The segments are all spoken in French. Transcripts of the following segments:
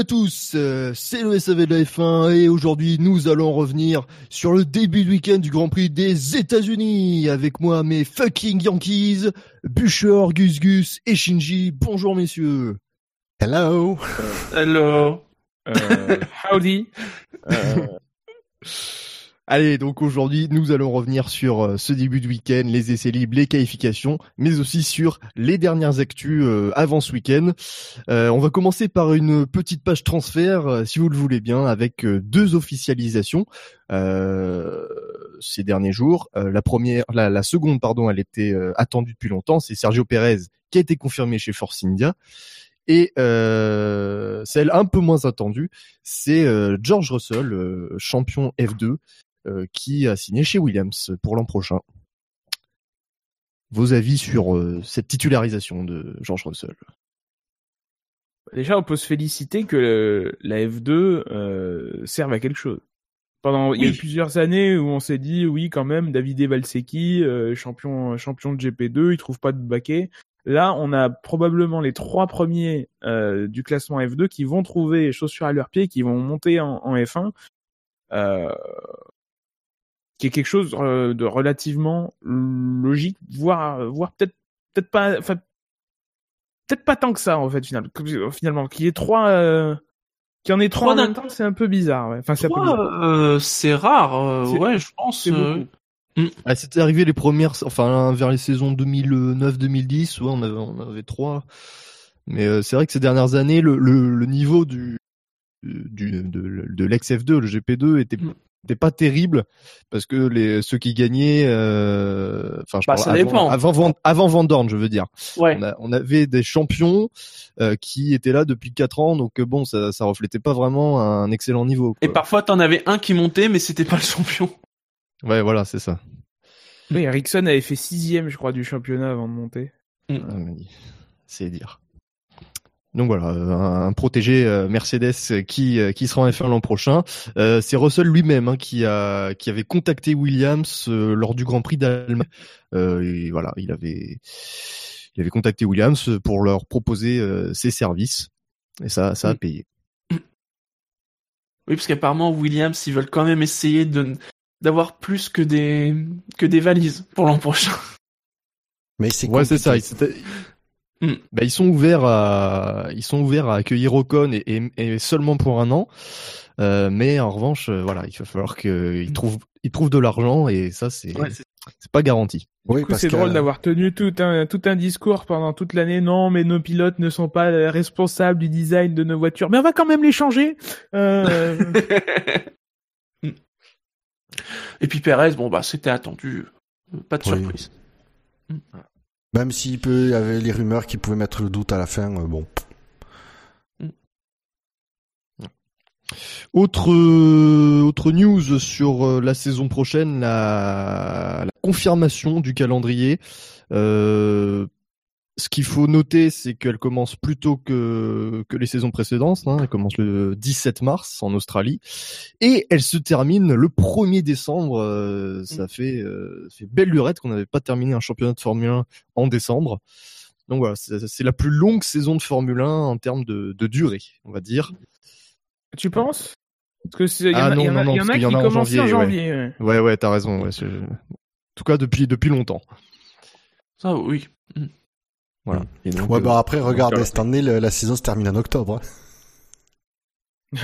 Salut à tous, euh, c'est le SAV de la F1 et aujourd'hui nous allons revenir sur le début de week-end du Grand Prix des États-Unis avec moi mes fucking Yankees, Bûcher, Gus Gus et Shinji. Bonjour messieurs. Hello. Hello. Euh, howdy. Allez, donc aujourd'hui nous allons revenir sur euh, ce début de week-end, les essais libres, les qualifications, mais aussi sur les dernières actus euh, avant ce week-end. Euh, on va commencer par une petite page transfert, si vous le voulez bien, avec deux officialisations ces derniers jours. La première, la, seconde, pardon, elle était attendue depuis longtemps. C'est Sergio Pérez qui a été confirmé chez Force India. Et celle un peu moins attendue, c'est George Russell, champion F2, euh, qui a signé chez Williams pour l'an prochain. Vos avis sur euh, cette titularisation de George Russell? Déjà, on peut se féliciter que le- la F2 euh, serve à quelque chose. Pendant il y a eu plusieurs années où on s'est dit oui quand même Davide Valsecchi euh, champion champion de GP2 il trouve pas de baquet. Là on a probablement les trois premiers euh, du classement F2 qui vont trouver chaussures à leurs pieds qui vont monter en, en F1 euh, qui est quelque chose euh, de relativement logique voire voire peut-être peut-être pas enfin peut-être pas tant que ça en fait final, finalement qu'il y ait trois euh, qu'il y en ait trois, Trois en d'un même temps c'est un peu bizarre ouais. enfin c'est euh, rare, euh, ouais, je pense. euh, beaucoup. ah, C'était arrivé les premières, enfin vers les saisons 2009-2010, ouais, on avait, on avait trois. Mais euh, c'est vrai que ces dernières années, le, le, le niveau du, du de, de l'ex-F2, le GP2, était Mm. Était pas terrible parce que les ceux qui gagnaient, euh, enfin je Bah, parle ça avant, dépend. avant Van, avant Van Dorn, je veux dire. ouais. On, a- on avait des champions euh, qui étaient là depuis quatre ans, donc euh, bon, ça, ça reflétait pas vraiment un excellent niveau. Et parfois, t'en avais un qui montait, mais c'était pas le champion. Ouais, voilà, c'est ça. Oui, Ericsson avait fait sixième je crois du championnat avant de monter Ah, mais C'est dire. Donc voilà, un, un protégé euh, Mercedes qui euh, qui sera en F1 l'an prochain. Euh, c'est Russell lui-même hein, qui a qui avait contacté Williams euh, lors du Grand Prix d'Allemagne. Euh, et voilà, il avait il avait contacté Williams pour leur proposer euh, ses services et ça ça a Mm. payé. Oui, parce qu'apparemment, Williams, ils veulent quand même essayer de d'avoir plus que des que des valises pour l'an prochain. Mais c'est Ouais, c'est ça. Ils, compliqué. c'était- Mm. bah, ils sont ouverts à ils sont ouverts à accueillir Ocon et, et, et seulement pour un an. Euh, mais en revanche, euh, voilà, il va falloir qu'ils trouvent ils trouvent de l'argent et ça c'est Ouais, c'est- pas garanti. Oui, Du coup, parce c'est que drôle d'avoir tenu tout un tout un discours pendant toute l'année. Non, mais nos pilotes ne sont pas euh, responsables du design de nos voitures. Mais on va quand même les changer. Euh. Et puis Perez, bon bah c'était attendu, pas de Oui. surprise. Même s'il peut, il y avait les rumeurs qui pouvaient mettre le doute à la fin, euh, bon. Autre euh, autre news sur euh, la saison prochaine, la, la confirmation du calendrier. Euh, ce qu'il faut noter, c'est qu'elle commence plus tôt que, que les saisons précédentes. Hein. Elle commence le 17 mars en Australie et elle se termine le 1er décembre. Euh, ça fait, euh, ça fait belle lurette qu'on n'avait pas terminé un championnat de Formule 1 en décembre. Donc voilà, c'est la plus longue saison de Formule 1 en termes de, de durée, on va dire. tu penses? Parce que c'est- il y en Ah non, non, il y non, en parce a qu'il y qui en a en commençaient en janvier, janvier. ouais. Ouais, ouais, t'as raison. Ouais, en tout cas, depuis depuis longtemps. Ça oui. Voilà. Et donc, Ouais, euh, bah après, regardez, voilà. cette année, la saison se termine en octobre. hein.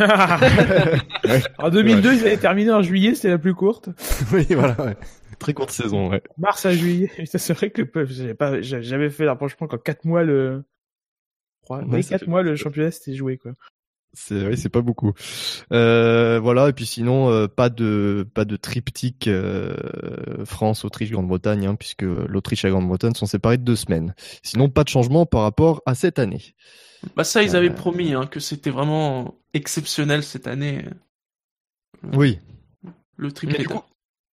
en 2002, ils avaient terminé en juillet, c'était la plus courte. oui, voilà, ouais. très courte saison. Ouais. Mars à juillet. C'est vrai que j'avais pas, j'avais fait rapprochement qu'en 4 mois le, trois- Ouais, oui, ça quatre fait- mois le championnat c'était joué quoi. C'est oui, c'est pas beaucoup. Euh, voilà et puis sinon euh, pas de pas de triptyque euh, France Autriche Grande-Bretagne hein, puisque l'Autriche et la Grande-Bretagne sont séparées de deux semaines. Sinon pas de changement par rapport à cette année. Bah ça, ils avaient promis hein, que c'était vraiment exceptionnel cette année, Oui. le triplé.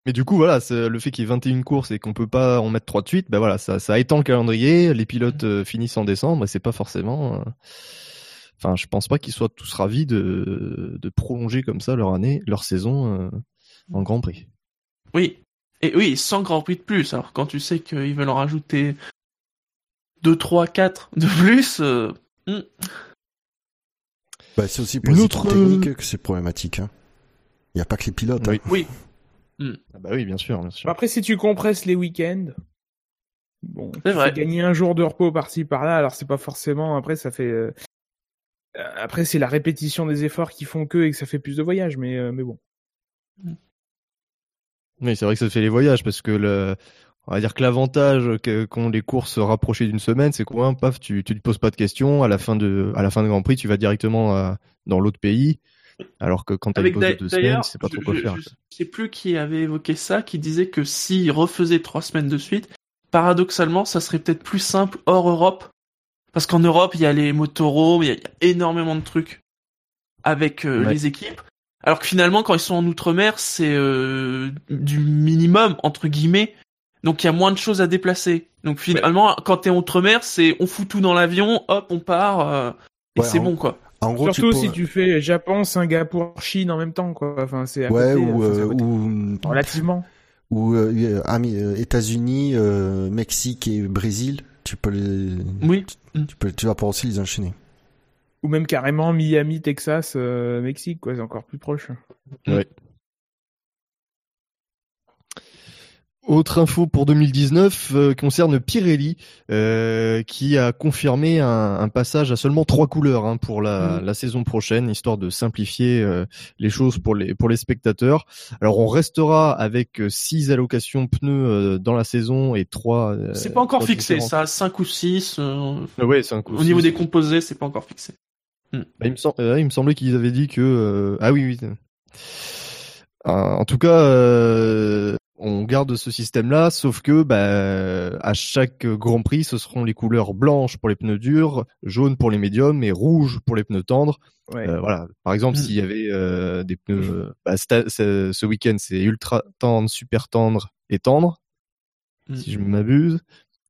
mais du coup voilà, le fait qu'il y ait 21 courses et qu'on peut pas en mettre trois de suite, ben voilà, ça ça étend le calendrier, les pilotes euh, finissent en décembre et c'est pas forcément euh, Enfin, je pense pas qu'ils soient tous ravis de, de prolonger comme ça leur année, leur saison euh, en Grand Prix. Oui. Et oui, 100 Grand Prix de plus. Alors quand tu sais qu'ils veulent en rajouter 2, 3, 4 de plus, euh, hmm. Bah, c'est aussi pour Une les autre, équipes techniques que c'est problématique. Hein. Il n'y a pas que les pilotes. hein. Oui. oui. Ah bah oui, bien sûr, bien sûr. Après, si tu compresses les week-ends, bon, tu vrai. gagner un jour de repos par-ci par-là. Alors c'est pas forcément. Après, ça fait. Euh, Après, c'est la répétition des efforts qui font que et que ça fait plus de voyages, mais euh, mais bon. Oui, c'est vrai que ça fait les voyages parce que le, on va dire que l'avantage qu'ont les courses rapprochées d'une semaine, c'est quoi Paf, tu, tu te poses pas de questions. À la fin de, à la fin de Grand Prix, tu vas directement à- dans l'autre pays. Alors que quand t'as une Avec pause de deux semaines, c'est pas je, trop quoi je- faire. je sais plus qui avait évoqué ça, qui disait que s'ils refaisaient trois semaines de suite, paradoxalement, ça serait peut-être plus simple hors Europe, parce qu'en Europe, il y a les motorhomes, il y, a- il y a énormément de trucs avec euh, Ouais. les équipes. Alors que finalement, quand ils sont en outre-mer, c'est euh, du minimum entre guillemets. Donc il y a moins de choses à déplacer. Donc finalement, quand t'es en outre-mer, c'est on fout tout dans l'avion, hop, on part, euh, et Ouais, c'est en- bon quoi. En gros, Surtout tu si tu fais Japon, Singapour, Chine en même temps, quoi. Enfin, c'est à Ouais, côté, ou, enfin, euh, ou, relativement. ou euh, euh, États-Unis, euh, Mexique et Brésil, tu peux les, Oui. tu peux, tu vas pouvoir aussi les enchaîner. Ou même carrément Miami, Texas, euh, Mexique, quoi. C'est encore plus proche. Autre info pour 2019 euh, concerne Pirelli, euh, qui a confirmé un, un passage à seulement trois couleurs hein, pour la, Mhm. la saison prochaine, histoire de simplifier euh, les choses pour les pour les spectateurs. Alors on restera avec euh, six allocations pneus euh, dans la saison et trois. euh, C'est pas encore fixé, différentes- ça, 5 ou 6. Ah Ouais, un coup au niveau six. des composés, c'est pas encore fixé. Bah, il, me sem- il me semblait qu'ils avaient dit que euh, ah oui oui. En tout cas, euh, on garde ce système-là, sauf que bah, à chaque Grand Prix, ce seront les couleurs blanches pour les pneus durs, jaune pour les médiums et rouge pour les pneus tendres. Ouais. Euh, voilà. Par exemple, Mm. s'il y avait euh, des pneus, euh, bah, ce week-end, c'est ultra tendre, super tendre et tendre, Mm. si je ne m'abuse.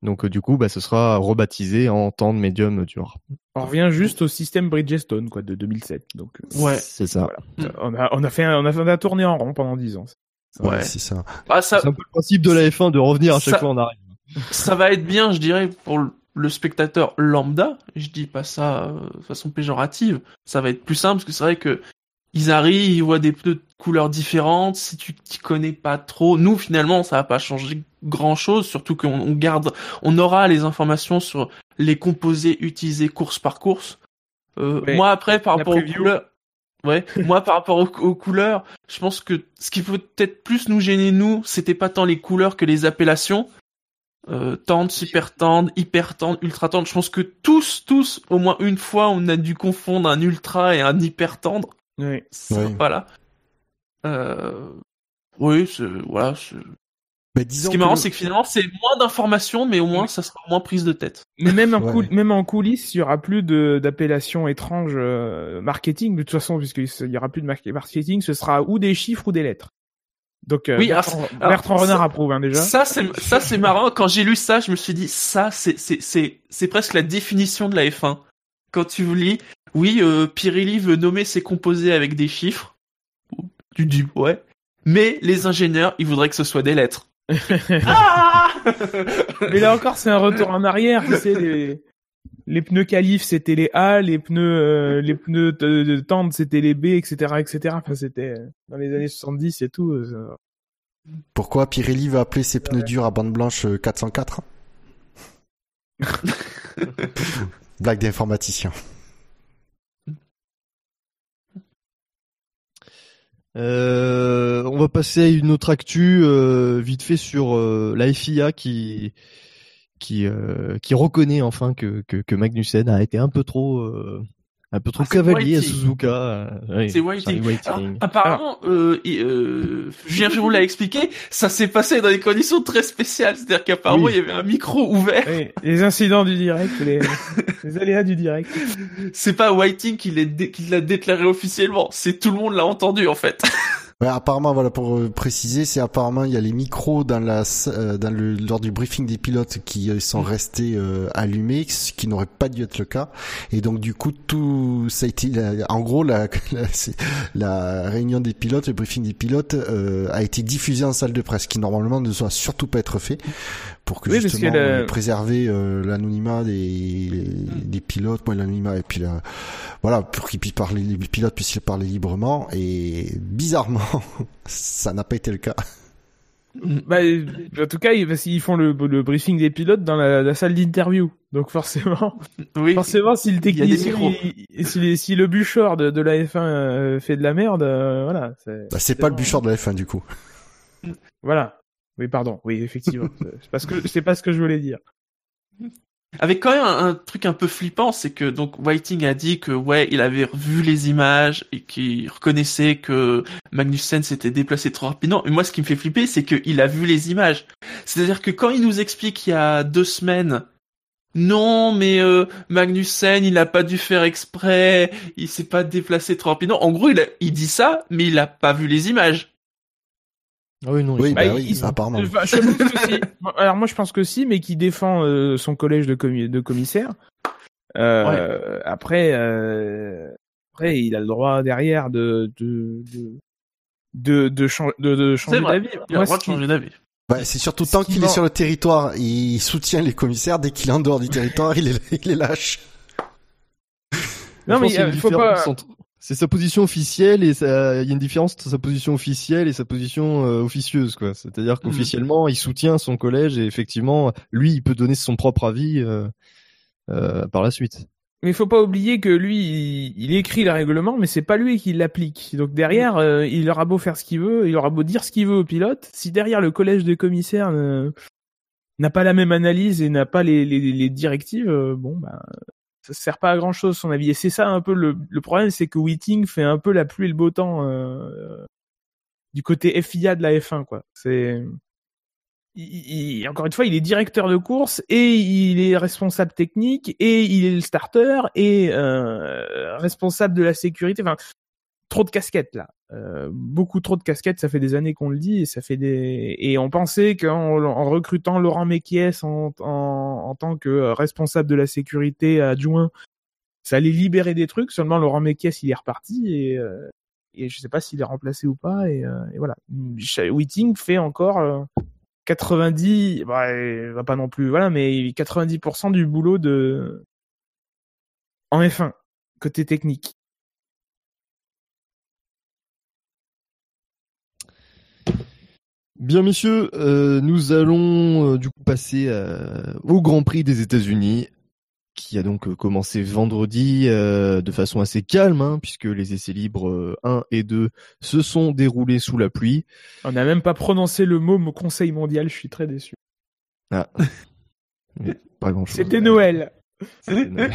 Donc euh, du coup, bah, ce sera rebaptisé en tendre, médium, dur. On revient juste au système Bridgestone, quoi, de 2007. Donc, Ouais. c'est ça. Mm. on a, on a fait, un- on a, en rond pendant 10 ans. Ouais. c'est ça. Ah, ça, C'est un peu le principe de la F1 de revenir à chaque Ça- fois en arrière. ça va être bien, je dirais, pour le- spectateur lambda. Je dis pas ça euh, de façon péjorative. Ça va être plus simple parce que c'est vrai que ils arrivent, ils voient des pneus de couleurs différentes. Si tu t'y connais pas trop, nous finalement, ça va pas changer grand chose. Surtout qu'on on garde, on aura les informations sur les composés utilisés course par course. Euh. Moi après, par rapport aux couleurs, ouais, moi par rapport aux, aux couleurs, je pense que ce qui peut peut-être plus nous gêner nous, c'était pas tant les couleurs que les appellations. Euh, tendre, super tendre, hyper tendre, ultra tendre. Je pense que tous, tous, au moins une fois, on a dû confondre un ultra et un hyper tendre. Ouais. Ça, Oui. Voilà. Euh... Oui, c'est voilà. Disons Ce qui est marrant, le- c'est que finalement, c'est moins d'informations, mais au moins, ça sera moins prise de tête. Mais même en, Ouais. coul- même en coulisses, il y aura plus d'appellations étranges euh, marketing de toute façon, puisqu'il y aura plus de mar- marketing, ce sera ou des chiffres ou des lettres. Donc euh, Oui, Bertrand, alors, alors, Bertrand Renard ça- approuve hein, déjà. Ça, c'est ça, c'est marrant. Quand j'ai lu ça, je me suis dit, ça, c'est c'est c'est c'est presque la définition de la F1. Quand tu lis, oui, euh, Pirelli veut nommer ses composés avec des chiffres. Tu dis ouais. Mais les ingénieurs, ils voudraient que ce soit des lettres. Ah Mais là encore, c'est un retour en arrière. Tu sais, les, les pneus qualifs, c'était les A, les pneus, euh, les pneus de, de tendre, c'était les B, etc., etc. Enfin, c'était euh, dans les années 70 et tout. euh, Pourquoi Pirelli va appeler ses pneus durs à bande blanche euh, 404 Blague d'informaticien. Euh, on va passer à une autre actu euh, vite fait sur euh, la FIA qui qui euh, qui reconnaît enfin que, que que Magnussen a été un peu trop euh, Un peu trop Ah, cavalier à. Suzuka. euh, oui, C'est Whiting. Apparemment, euh, euh, Julien Firou l'a expliqué, ça s'est passé dans des conditions très spéciales. C'est-à-dire qu'apparemment, Oui. il y avait un micro ouvert. Oui, les incidents du direct, les, les aléas du direct. C'est pas Whiting qui l'a dé- qui l'a déclaré officiellement. C'est tout le monde l'a entendu, en fait. Ouais, apparemment, voilà, pour euh, préciser, c'est apparemment, il y a les micros dans la, euh, dans le, lors du briefing des pilotes qui euh, sont restés euh, allumés, ce qui n'aurait pas dû être le cas. Et donc, du coup, tout, ça a été, en gros, la, la, réunion des pilotes, le briefing des pilotes, euh, a été diffusé en salle de presse, qui normalement ne doit surtout pas être fait, pour que Oui, justement que le- euh, préserver euh, l'anonymat des, des pilotes, moi l'anonymat et puis la, voilà, pour qu'ils puissent parler, les pilotes puissent parler librement. Et bizarrement, ça n'a pas été le cas. Bah, euh, en tout cas, ils, parce qu'ils font le, le briefing des pilotes dans la, la salle d'interview. Donc forcément, Oui. forcément, si le Il y a des technicien, si, si le bûcheur de, de la F1 euh, fait de la merde, euh, voilà. C'est Bah, c'est pas le bûcheur de la F1 du coup. Voilà. Oui, pardon. Oui, effectivement. c'est pas ce que c'est pas ce que je voulais dire. Avec quand même un, truc un peu flippant, c'est que donc Whiting a dit que ouais, il avait vu les images et qu'il reconnaissait que Magnussen s'était déplacé trop rapidement. Mais moi, ce qui me fait flipper, c'est qu'il a vu les images. C'est-à-dire que quand il nous explique il y a deux semaines, non, mais euh, Magnussen, il n'a pas dû faire exprès, il s'est pas déplacé trop rapidement. En gros, il, il dit ça, mais il a pas vu les images. Ah oui, non, Oui, bah Bah, oui, il- apparemment. Enfin, je pense que si. Alors moi, je pense que si, mais qui défend euh, son collège de, commi- de commissaires. Euh, Après, euh, après, il a le droit derrière de de de de, de, chan- de, de changer d'avis. Il a Moi, le droit ce de changer d'avis. Bah, c'est surtout tant qui qu'il est sur le territoire, il soutient les commissaires. Dès qu'il est en dehors du territoire, il, est, il les lâche. Non, mais il faut pas. entre- C'est sa position officielle et ça... il y a une différence entre sa position officielle et sa position euh, officieuse, quoi. C'est-à-dire qu'officiellement, il soutient son collège et effectivement, lui, il peut donner son propre avis euh, euh, par la suite. Mais il faut pas oublier que lui, il, il écrit le règlement, mais c'est pas lui qui l'applique. Donc derrière, euh, il aura beau faire ce qu'il veut, il aura beau dire ce qu'il veut au pilote, si derrière le collège des commissaires n'a pas la même analyse et n'a pas les, les, les directives, euh, bon bah ça sert pas à grand chose son avis. Et c'est ça un peu le, le problème, c'est que Whiting fait un peu la pluie et le beau temps euh, du côté FIA de la F1 quoi. C'est il- il- encore une fois, il est directeur de course et il est responsable technique et il est le starter et euh, responsable de la sécurité. Enfin, trop de casquettes là, Euh, beaucoup trop de casquettes. Ça fait des années qu'on le dit et ça fait des et on pensait qu'en en recrutant Laurent Mekies en, en, en tant que responsable de la sécurité adjoint, ça allait libérer des trucs. Seulement Laurent Mekies, il est reparti et euh, et je sais pas s'il est remplacé ou pas et, euh, voilà. Whiting fait encore euh, 90, bah, pas non plus, voilà, mais 90% du boulot de en F1 côté technique. Bien, messieurs, euh, nous allons euh, du coup passer euh, au Grand Prix des États-Unis, qui a donc commencé vendredi de façon assez calme, hein, puisque les essais libres euh, 1 et 2 se sont déroulés sous la pluie. On n'a même pas prononcé le mot au Conseil mondial, je suis très déçu. Ah. Pas grand-chose. C'était Noël. C'était Noël.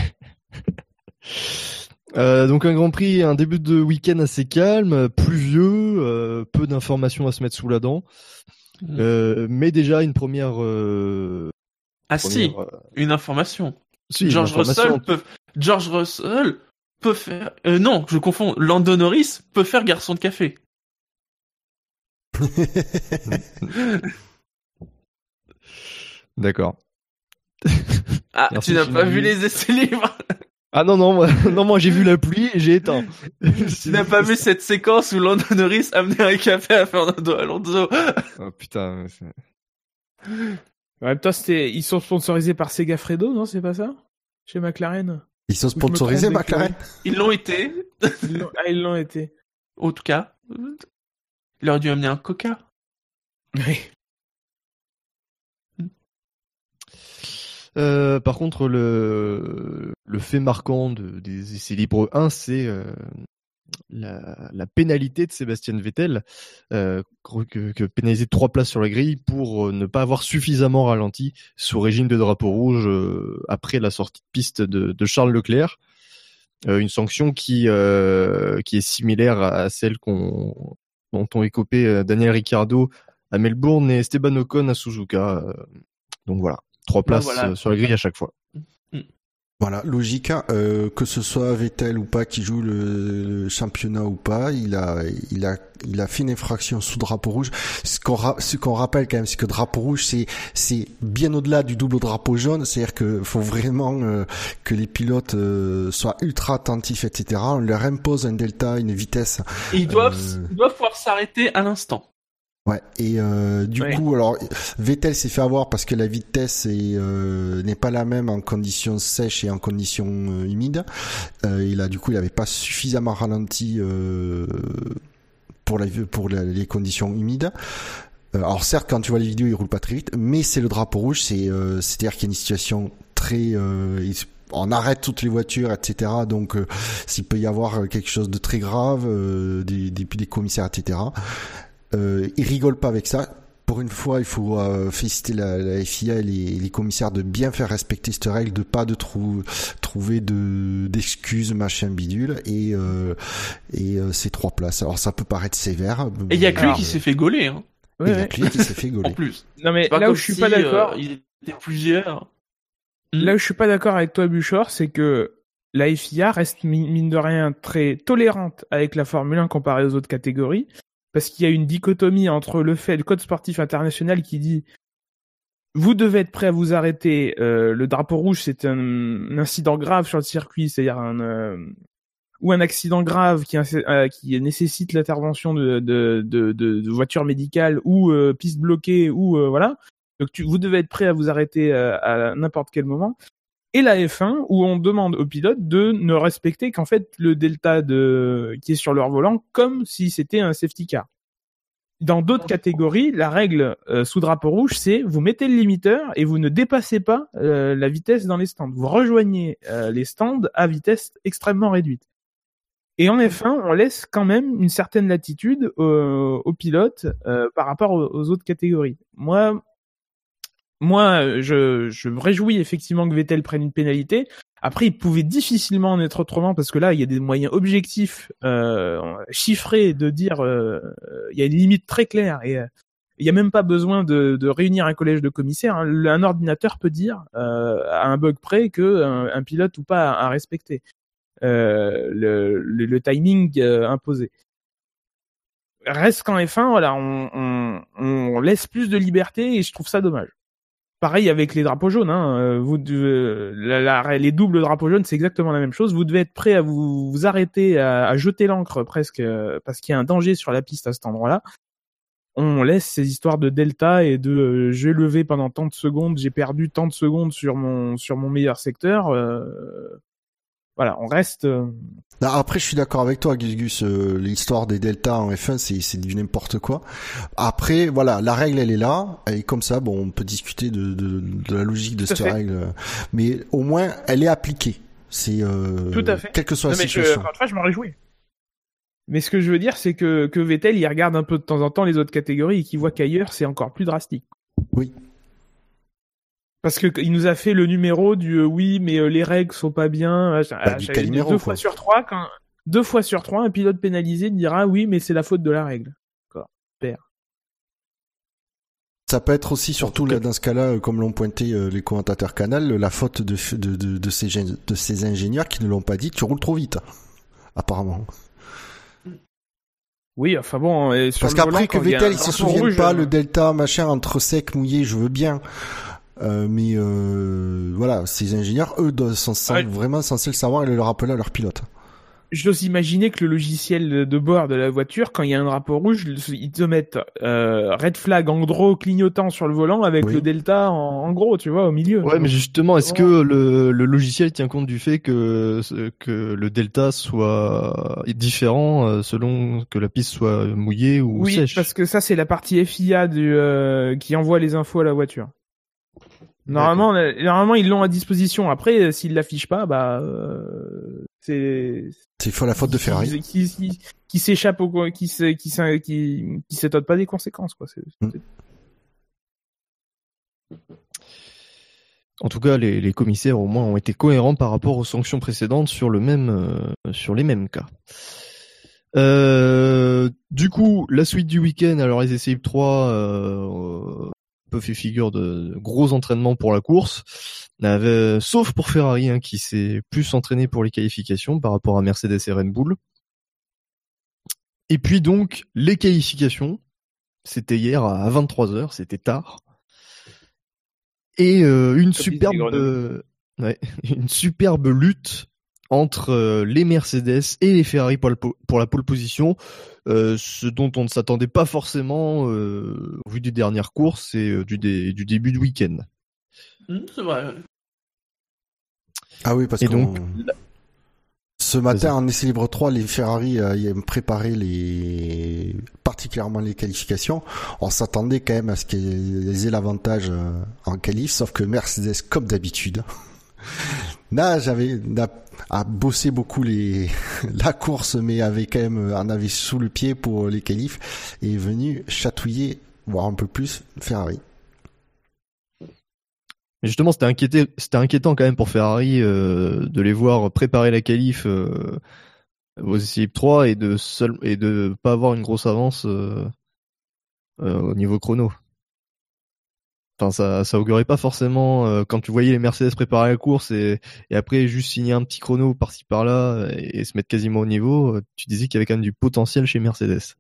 Donc un Grand Prix, un début de week-end assez calme, pluvieux, euh, peu d'informations à se mettre sous la dent, Mm. Euh, mais déjà une première. euh, Ah si, première, euh, une information. si, une George information. Russell peut, George Russell peut faire, euh, non, je confonds, Lando Norris peut faire garçon de café. D'accord. Ah, Merci, tu n'as pas vu les essais libres. Ah non non moi, non moi j'ai vu la pluie et j'ai éteint. tu n'as pas vu cette séquence où Lando Norris amenait un café à Fernando Alonso? Oh putain. mais c'est- En même temps, c'était, ils sont sponsorisés par Sega Fredo, non, c'est pas ça? Chez McLaren. Ils sont sponsorisés, trompe McLaren? Ils l'ont été. Ils l'ont- ah, ils l'ont été. En tout cas, il aurait dû amener un coca. Oui. Euh, par contre, le, fait marquant de, des essais libres 1, c'est euh, la, pénalité de Sébastien Vettel, euh, que, de trois places sur la grille pour ne pas avoir suffisamment ralenti sous régime de drapeau rouge après la sortie de piste de, Charles Leclerc. Une sanction qui est similaire à celle qu'on dont ont écopé Daniel Ricciardo à Melbourne et Esteban Ocon à Suzuka. Donc voilà, trois places voilà. euh, sur la grille à chaque fois. Voilà, logique, hein, euh, que ce soit Vettel ou pas qui joue le, le championnat ou pas, il a, il a, il a fait une infraction sous drapeau rouge. Ce qu'on, ra- ce qu'on rappelle quand même, c'est que drapeau rouge, c'est, c'est bien au-delà du double drapeau jaune. C'est-à-dire que faut vraiment euh, que les pilotes euh, soient ultra attentifs, etc. On leur impose un delta, une vitesse. Et ils doivent, Euh. ils doivent pouvoir s'arrêter à l'instant. Ouais. Et euh, du coup, alors Vettel s'est fait avoir parce que la vitesse est, euh, n'est pas la même en conditions sèches et en conditions euh, humides. Euh, il a du coup, il avait pas suffisamment ralenti euh, pour la pour la- les conditions humides. Euh, alors certes, quand tu vois les vidéos, il roule pas très vite, mais c'est le drapeau rouge. C'est euh, c'est-à-dire qu'il y a une situation très euh, on arrête toutes les voitures, etc. Donc, euh, s'il peut y avoir quelque chose de très grave, euh, des, des, des commissaires, etc. Euh, ils rigolent pas avec ça. Pour une fois, il faut euh, féliciter la, la FIA et les, les commissaires de bien faire respecter cette règle, de pas de trou- trouver de d'excuses, machin bidule, et euh, et euh, ces trois places. Alors ça peut paraître sévère. Et il y a que lui qui s'est fait gauler, hein, et Ouais, il y a ouais. que lui qui s'est fait en gauler. plus. Non mais pas là où je suis si, pas d'accord, euh, il était plusieurs. là où je suis pas d'accord avec toi Buchor, c'est que la FIA reste mi- mine de rien très tolérante avec la Formule 1 comparée aux autres catégories, parce qu'il y a une dichotomie entre le fait, le code sportif international qui dit vous devez être prêt à vous arrêter. euh, le drapeau rouge, c'est un, incident grave sur le circuit, c'est-à-dire un euh, ou un accident grave qui, euh, nécessite l'intervention de, voitures médicales ou pistes bloquées ou voilà. Donc tu, vous devez être prêt à vous arrêter à n'importe quel moment. Et la F1 où on demande aux pilotes de ne respecter qu'en fait le delta de qui est sur leur volant comme si c'était un safety car. Dans d'autres catégories, la règle euh, sous drapeau rouge, c'est vous mettez le limiteur et vous ne dépassez pas euh, la vitesse dans les stands. Vous rejoignez euh, les stands à vitesse extrêmement réduite. Et en F1, on laisse quand même une certaine latitude euh, aux pilotes euh, par rapport aux, aux autres catégories. Moi, moi, je, je me réjouis effectivement que Vettel prenne une pénalité. Après, il pouvait difficilement en être autrement parce que là, il y a des moyens objectifs, euh, chiffrés de dire, euh, il y a une limite très claire et euh, il n'y a même pas besoin de, de réunir un collège de commissaires. hein. Un ordinateur peut dire euh, à un bug près que un, pilote ou pas a, respecté euh, le, le, le timing euh, imposé. Reste qu'en F1, voilà, on, on, on laisse plus de liberté et je trouve ça dommage. Pareil avec les drapeaux jaunes. Hein. euh, les doubles drapeaux jaunes, c'est exactement la même chose. Vous devez être prêt à vous, arrêter, à, jeter l'encre presque, euh, parce qu'il y a un danger sur la piste à cet endroit-là. On laisse ces histoires de delta et de euh, j'ai levé pendant tant de secondes, j'ai perdu tant de secondes sur mon sur mon meilleur secteur. euh, voilà, on reste. euh, Non, après, je suis d'accord avec toi, Gus Gus. euh, L'histoire des deltas en F1, c'est c'est du n'importe quoi. Après, voilà, la règle, elle est là. Et comme ça, bon, on peut discuter de, de, de la logique de Tout cette fait. règle. Mais au moins, elle est appliquée. C'est euh, Tout à fait. quelle que soit Non, la mais je, situation. une fois, je m'en réjouis. Mais ce que je veux dire, c'est que, que Vettel, il regarde un peu de temps en temps les autres catégories et qu'il voit qu'ailleurs, c'est encore plus drastique. Oui. Parce que il nous a fait le numéro du euh, oui, mais euh, les règles sont pas bien. machin. Bah, du Calimero, deux quoi. fois sur trois, quand deux fois sur trois, un pilote pénalisé dira oui, mais c'est la faute de la règle. Ça peut être aussi, surtout là, dans ce cas-là, euh, comme l'ont pointé euh, les commentateurs Canal, la faute de, de, de, de, ces, de ces ingénieurs qui ne l'ont pas dit. Tu roules trop vite, apparemment. Oui, enfin bon. et sur Parce qu'après que il Vettel un il se rouge, pas euh, le delta machin entre sec mouillé, je veux bien. Euh, mais euh, voilà, ces ingénieurs, eux, sont, sont Ouais. vraiment censés le savoir et le rappeler à leur pilote. J'ose imaginer que le logiciel de bord de la voiture, quand il y a un drapeau rouge, ils te mettent euh, red flag en gros clignotant sur le volant avec Oui. le delta en, en gros, tu vois, au milieu. Ouais, mais justement, est-ce que le, le logiciel tient compte du fait que que le delta soit différent euh, selon que la piste soit mouillée ou Oui, sèche? parce que ça c'est la partie FIA du, euh, qui envoie les infos à la voiture. Normalement, normalement ils l'ont à disposition. Après, euh, s'ils l'affichent pas, bah euh, c'est C'est faut la faute de Ferrari. qui, qui, qui, qui s'échappe au qui se, qui s'in- qui qui s'étonne pas des conséquences quoi. C'est- Mm. En tout cas, les, les commissaires au moins ont été cohérents par rapport aux sanctions précédentes sur le même euh, sur les mêmes cas. Euh, du coup, la suite du week-end, alors les essais 3 euh, peu fait figure de gros entraînements pour la course, sauf pour Ferrari hein, qui s'est plus entraîné pour les qualifications par rapport à Mercedes et Red Bull. Et puis donc les qualifications, c'était hier à 23h, c'était tard. Et euh, une superbe ouais, une superbe lutte entre euh, les Mercedes et les Ferrari pour la, pour la pole position, euh, ce dont on ne s'attendait pas forcément euh, au vu des dernières courses et euh, du, dé, du début du week-end. Mmh, c'est vrai. Ah oui, parce que donc, ce matin en essai libre 3, les Ferrari euh, préparé les particulièrement les qualifications. On s'attendait quand même à ce qu'ils aient l'avantage euh, en qualif, sauf que Mercedes, comme d'habitude, Là, j'avais a bossé beaucoup la course, mais avait quand même en avait sous le pied pour les qualifs et est venu chatouiller, voire un peu plus, Ferrari. Mais justement, c'était inquiétant quand même pour Ferrari euh, de les voir préparer la qualif euh, aux libres 3 et de seul et de pas avoir une grosse avance euh, euh, au niveau chrono. Enfin, ça, ça augurait pas forcément euh, quand tu voyais les Mercedes préparer la course et, et après juste signer un petit chrono par-ci par-là et, se mettre quasiment au niveau. euh, Tu disais qu'il y avait quand même du potentiel chez Mercedes.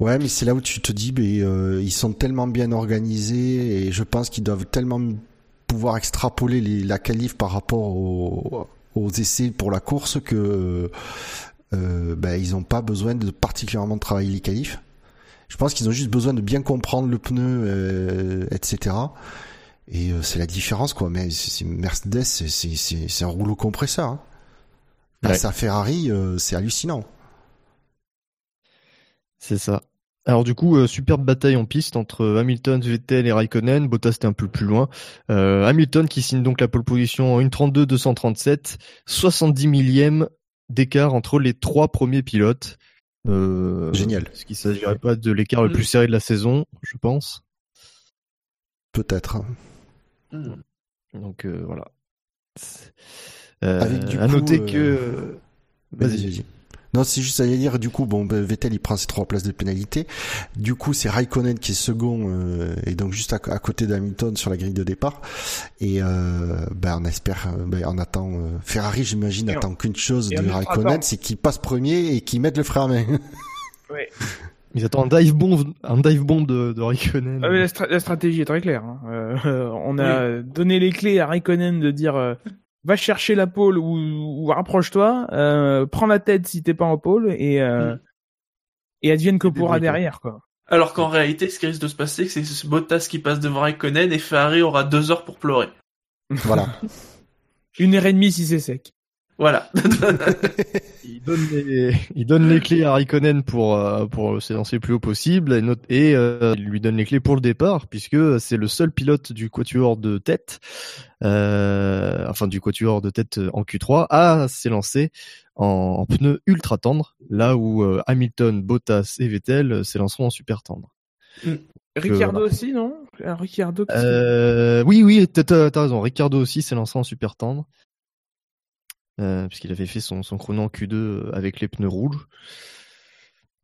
Ouais, mais c'est là où tu te dis, mais euh, ils sont tellement bien organisés et je pense qu'ils doivent tellement pouvoir extrapoler les, la qualif par rapport aux, aux essais pour la course que euh, ben, ils n'ont pas besoin de particulièrement travailler les qualifs. Je pense qu'ils ont juste besoin de bien comprendre le pneu, euh, etc. Et euh, c'est la différence, quoi. Mais c'est c'est- Mercedes, c'est- c'est c'est- c'est un rouleau compresseur. Hein. Ouais. ça Ferrari, euh, c'est hallucinant. C'est ça. Alors du coup, euh, superbe bataille en piste entre Hamilton, Vettel et Raikkonen. Bottas était un peu plus loin. Euh, Hamilton qui signe donc la pole position en 1.32.237, 70 millième d'écart entre les trois premiers pilotes. Euh, Génial. Ce qui s'agirait pas de l'écart le Mm. plus serré de la saison, je pense? Peut-être. Mmh. Donc euh, voilà. Euh, Avec du à coup, noter euh, que Vas-y, vas-y. Non, c'est juste à dire, du coup, bon, ben, Vettel, il prend ses trois places de pénalité. Du coup, c'est Raikkonen qui est second, euh, et donc juste à, à côté d'Hamilton sur la grille de départ. Et, euh, ben, on espère, euh, ben, on attend, euh, Ferrari, j'imagine, attend qu'une chose et de Raikkonen, c'est qu'il passe premier et qu'il mette le frein à main. ils attendent un dive bomb, un dive bomb de, de Raikkonen. Ah, mais la, stra- la stratégie est très claire. hein. Euh, on a donné les clés à Raikkonen de dire euh, va chercher la pole ou, ou rapproche-toi, euh, prends la tête si t'es pas en pole et euh, Mm. et advienne que pourra derrière quoi. Alors qu'en réalité, ce qui risque de se passer, c'est que c'est Bottas qui passe devant Raikkonen et Ferrari aura deux heures pour pleurer. voilà. Une heure et demie si c'est sec. Voilà. Il donne les, il donne les clés à Raikkonen pour euh, pour s'élancer le plus haut possible et, note- et euh, il lui donne les clés pour le départ puisque c'est le seul pilote du quatuor de tête, euh, enfin du quatuor de tête en Q3 à s'élancer en, en pneus ultra tendres, là où Hamilton, Bottas et Vettel s'élanceront en super tendre. Ricciardo voilà. aussi non? Euh, oui, oui, t'as- raison. Ricardo aussi s'élancera en super tendre. Euh, puisqu'il avait fait son, son chrono en Q2 avec les pneus rouges.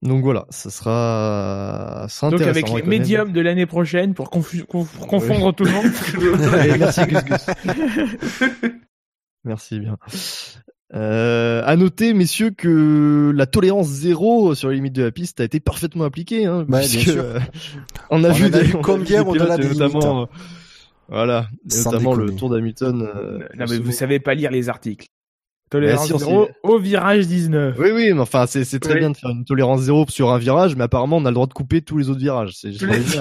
Donc voilà, ça sera, ça sera Donc avec les médiums de l'année prochaine pour, confu- pour confondre tout le monde. Merci Gus Gus. Merci bien. Euh, à noter, messieurs, que la tolérance zéro sur les limites de la piste a été parfaitement appliquée. Hein, puisque, bien sûr. euh, on a On vu des, vu on a combien des notamment, euh, voilà, notamment le. Tour d'Hamilton. euh, non mais vous savez pas lire les articles. Tolérance si, on zéro au virage 19. Oui, oui, mais enfin, c'est c'est très Oui. bien de faire une tolérance zéro sur un virage, mais apparemment, on a le droit de couper tous les autres virages. C'est c'est-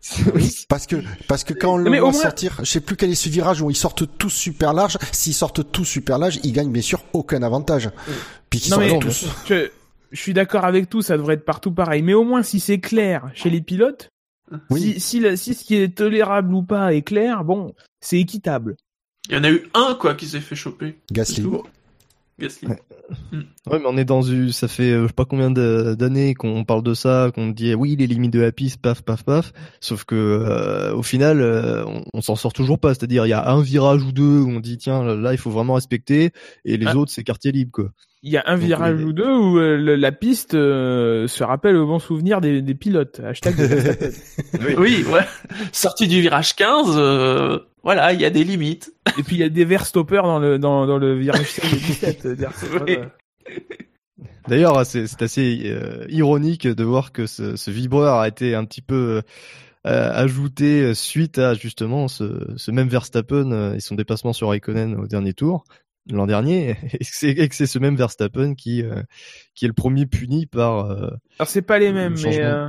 Parce que, parce que quand on le voit sortir, je sais plus quel est ce virage où ils sortent tous super large. S'ils sortent tous super large, ils gagnent bien sûr aucun avantage. Puis qu'ils Non, sortent mais- tous. Je, je suis d'accord avec tout, ça devrait être partout pareil. Mais au moins, si c'est clair chez les pilotes, Oui. si, si, la- si ce qui est tolérable ou pas est clair, bon, c'est équitable. Il y en a eu un, quoi, qui s'est fait choper. Gasly. Gasly. Ouais. Ouais, mais on est dans une, ça fait euh, je sais pas combien de- d'années qu'on parle de ça, qu'on dit eh oui les limites de la piste, paf paf paf. Sauf que euh, au final, euh, on, on s'en sort toujours pas. C'est-à-dire il y a un virage ou deux où on dit tiens là il faut vraiment respecter, et les Ah. autres c'est quartier libre quoi. Il y a un Donc, virage les- ou deux où euh, le- la piste euh, se rappelle au bon souvenir des, des pilotes. Hashtag de Verstappen. Oui, ouais. Sorti du virage 15, euh, voilà, il y a des limites. Et puis il y a des verts stoppers dans le dans, dans le virage 16 et 17. c'est-à-dire, c'est pas, Oui. euh, D'ailleurs, c'est c'est assez euh, ironique de voir que ce, ce vibreur a été un petit peu euh, ajouté suite à justement ce, ce même Verstappen euh, et son dépassement sur Raikkonen au dernier tour l'an dernier, et que c'est et que c'est ce même Verstappen qui euh, qui est le premier puni par. euh, Alors c'est pas les Le mêmes, mais euh,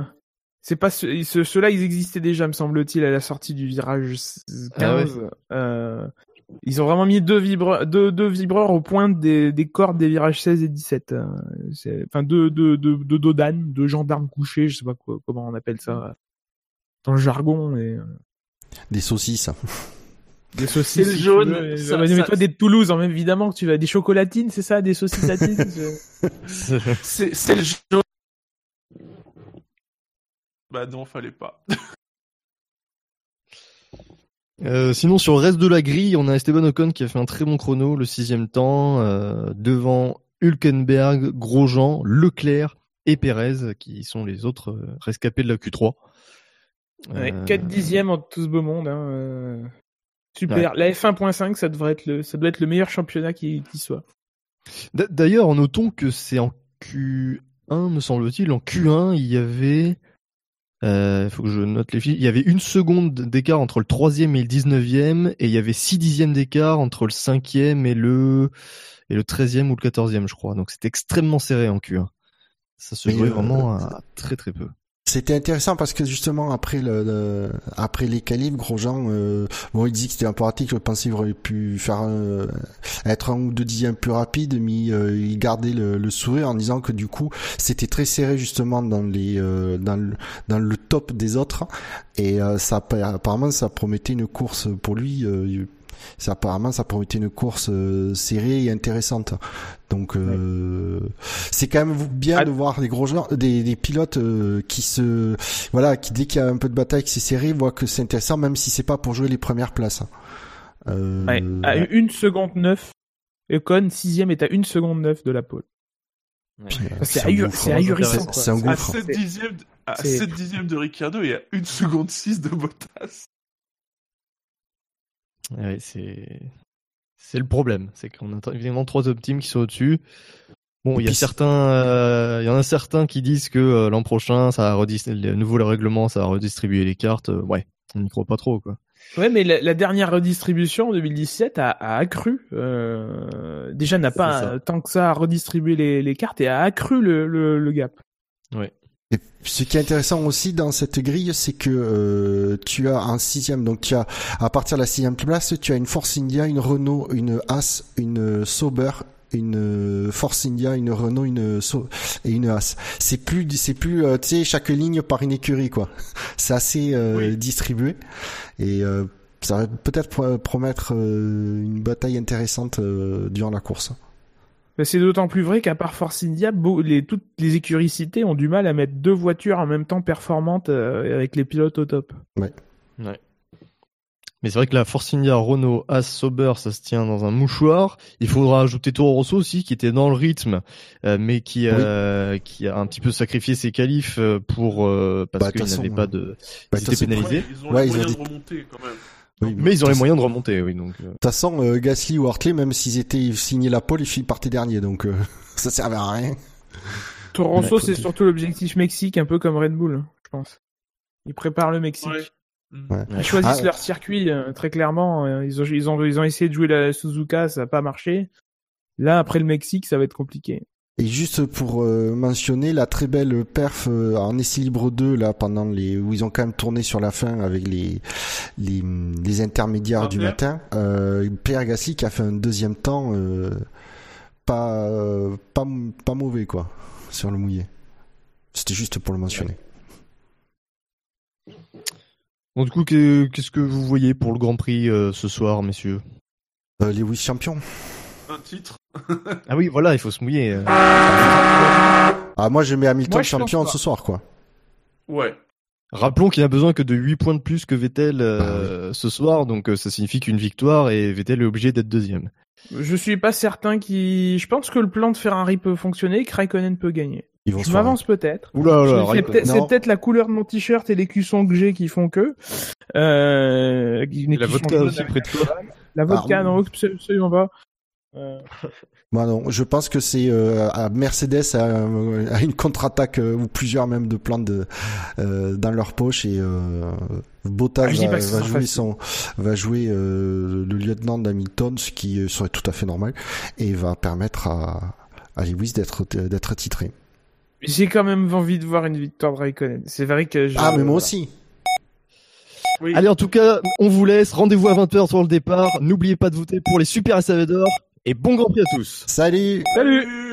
c'est pas ce, ce- ceux-là ils existaient déjà me semble-t-il à la sortie du virage 15. Ah ouais. euh, ils ont vraiment mis deux vibreurs, deux, deux vibreurs au point des, des cordes des virages 16 et 17. euh, c'est- Enfin deux deux deux deux dodanes, deux gendarmes couchés, je sais pas quoi, comment on appelle ça dans le jargon et euh, Des saucisses. des saucisses. C'est le jaune, veux. ça- mais ça- toi des de Toulouse, hein, évidemment que tu vas des chocolatines, c'est ça, des saucisses je- C'est c'est le jaune. Bah non, fallait pas. Euh, sinon, sur le reste de la grille, on a Esteban Ocon qui a fait un très bon chrono, le sixième temps, euh, devant Hülkenberg, Grosjean, Leclerc et Perez, qui sont les autres euh, rescapés de la Q3. Ouais, Euh, 4 dixièmes entre tout ce beau monde. Hein, euh, Super. La F1.5, ça devrait être le, ça doit être le meilleur championnat qui, qui soit. D'ailleurs, notons que c'est en Q1, me semble-t-il. En Q1, il y avait, il faut que je note les filles, il y avait une seconde d'écart entre le troisième et le dix-neuvième, et il y avait six dixièmes d'écart entre le cinquième et le et le treizième ou le quatorzième, je crois. Donc c'était extrêmement serré en Q1. Ça se jouait euh, vraiment à très très peu. C'était intéressant parce que justement après le, après les qualifs, Grosjean, euh, bon il dit que c'était un peu raté, que je pensais qu'il aurait pu faire euh, être un ou deux dixièmes plus rapide, mais euh, il gardait le, le sourire en disant que du coup c'était très serré justement dans les euh, dans le dans le top des autres et euh, ça apparemment ça promettait une course pour lui. Ça apparemment ça promettait une course euh, serrée et intéressante. Donc euh, c'est quand même bien Ah. de voir des gros joueurs, des, des pilotes euh, qui se voilà, qui dès qu'il y a un peu de bataille qui s'est serré, voient que c'est intéressant même si c'est pas pour jouer les premières places. Euh, Ouais, à une seconde 9. Ocon, sixième est à une seconde 9 de la pole. euh, C'est gouffre. c'est ahurissant. C'est un Ah, gouffre. c'est- 7 dixièmes, de- à c'est- 7 dixièmes de Ricciardo et à 1 seconde 6 de Bottas. Ouais, c'est c'est le problème, c'est qu'on a évidemment trois top teams qui sont au-dessus. Bon, il y a certains, euh, il y en a certains qui disent que euh, l'an prochain, ça va redistribuer, nouveau le règlement, ça va redistribuer les cartes. Euh, ouais, on n'y croit pas trop, quoi. Ouais, mais la, la dernière redistribution en 2017 a, a accru. Déjà n'a pas tant que ça redistribué les, les cartes et a accru le, le, le gap. Et ce qui est intéressant aussi dans cette grille, c'est que euh, tu as un sixième, donc tu as à partir de la sixième place, tu as une Force India, une Renault, une As, une Sauber, une Force India, une Renault, une Sau- et une As. C'est plus, c'est plus, euh, tu sais, chaque ligne par une écurie quoi. C'est assez euh, Oui. distribué et euh, ça va peut-être pro- promettre une bataille intéressante euh, durant la course. Mais c'est d'autant plus vrai qu'à part Force India, les, toutes les écuries citées ont du mal à mettre deux voitures en même temps performantes euh, avec les pilotes au top. Mais c'est vrai que la Force India, Renault, As, Sauber, ça se tient dans un mouchoir. Il faudra ajouter Toro Rosso aussi, qui était dans le rythme, euh, mais qui, euh, qui a un petit peu sacrifié ses qualifs pour euh, parce Bah, qu'il n'avait pas de. Bah, Ils étaient pénalisés. Ils ont Ouais, les ils ont moyens dit- de remonter quand même. Oui, Mais ils ont les de moyens de remonter, oui. Donc. euh. toute façon, euh, Gasly ou Hartley, même s'ils étaient signés la pole, ils partaient dernier, donc euh, ça servait à rien. Toro Ouais, Rosso, faut c'est surtout l'objectif Mexique, un peu comme Red Bull, je pense. Ils préparent le Mexique. Ouais. Ouais. Ils choisissent Ah, leur circuit euh, très clairement. euh, Ils ont, ils ont, ils ont essayé de jouer la Suzuka, ça n'a pas marché. Là, après le Mexique, ça va être compliqué. Et juste pour euh, mentionner la très belle perf euh, en essai libre 2 là pendant les où ils ont quand même tourné sur la fin avec les les, les intermédiaires Ah, du matin. Euh, Pierre Gasly qui a fait un deuxième temps pas pas pas mauvais quoi sur le mouillé. C'était juste pour le mentionner. Bon, du coup, que- qu'est-ce que vous voyez pour le Grand Prix ce soir, messieurs? Euh, Lewis champion. Un titre. Ah oui, voilà, il faut se mouiller. euh. Ah, moi, je mets Hamilton Moi, je pense champion pas. ce soir, quoi. Ouais. Rappelons qu'il n'a besoin que de 8 points de plus que Vettel euh, ce soir, donc euh, ça signifie qu'une victoire et Vettel est obligé d'être deuxième. Je suis pas certain qu'il. Je pense que le plan de Ferrari peut fonctionner, que Raikkonen peut gagner. Ils vont se Je m'avance peut-être. Oula, C'est- oula, c'est Raikkonen. peut-être c'est Non. peut-être la couleur de mon t-shirt et les cuissons que j'ai qui font que. Euh, qui- La vodka aussi près de toi. La vodka, Ah, non, absolument pas. Euh, Moi, non. Je pense que c'est euh, à Mercedes à, à une contre-attaque euh, ou plusieurs même de plans de euh, dans leur poche et euh, Bottas Ah, va, jouer son va jouer euh, le lieutenant d'Hamilton, ce qui euh, serait tout à fait normal et va permettre à, à Lewis d'être d'être titré. J'ai quand même envie de voir une victoire de Raikkonen. C'est vrai que je... Ah, mais moi aussi. Oui. Allez, en tout cas, on vous laisse. Rendez-vous à 20h sur le départ. N'oubliez pas de voter pour les Super SAV d'or. Et bon Grand Prix à tous. Salut. Salut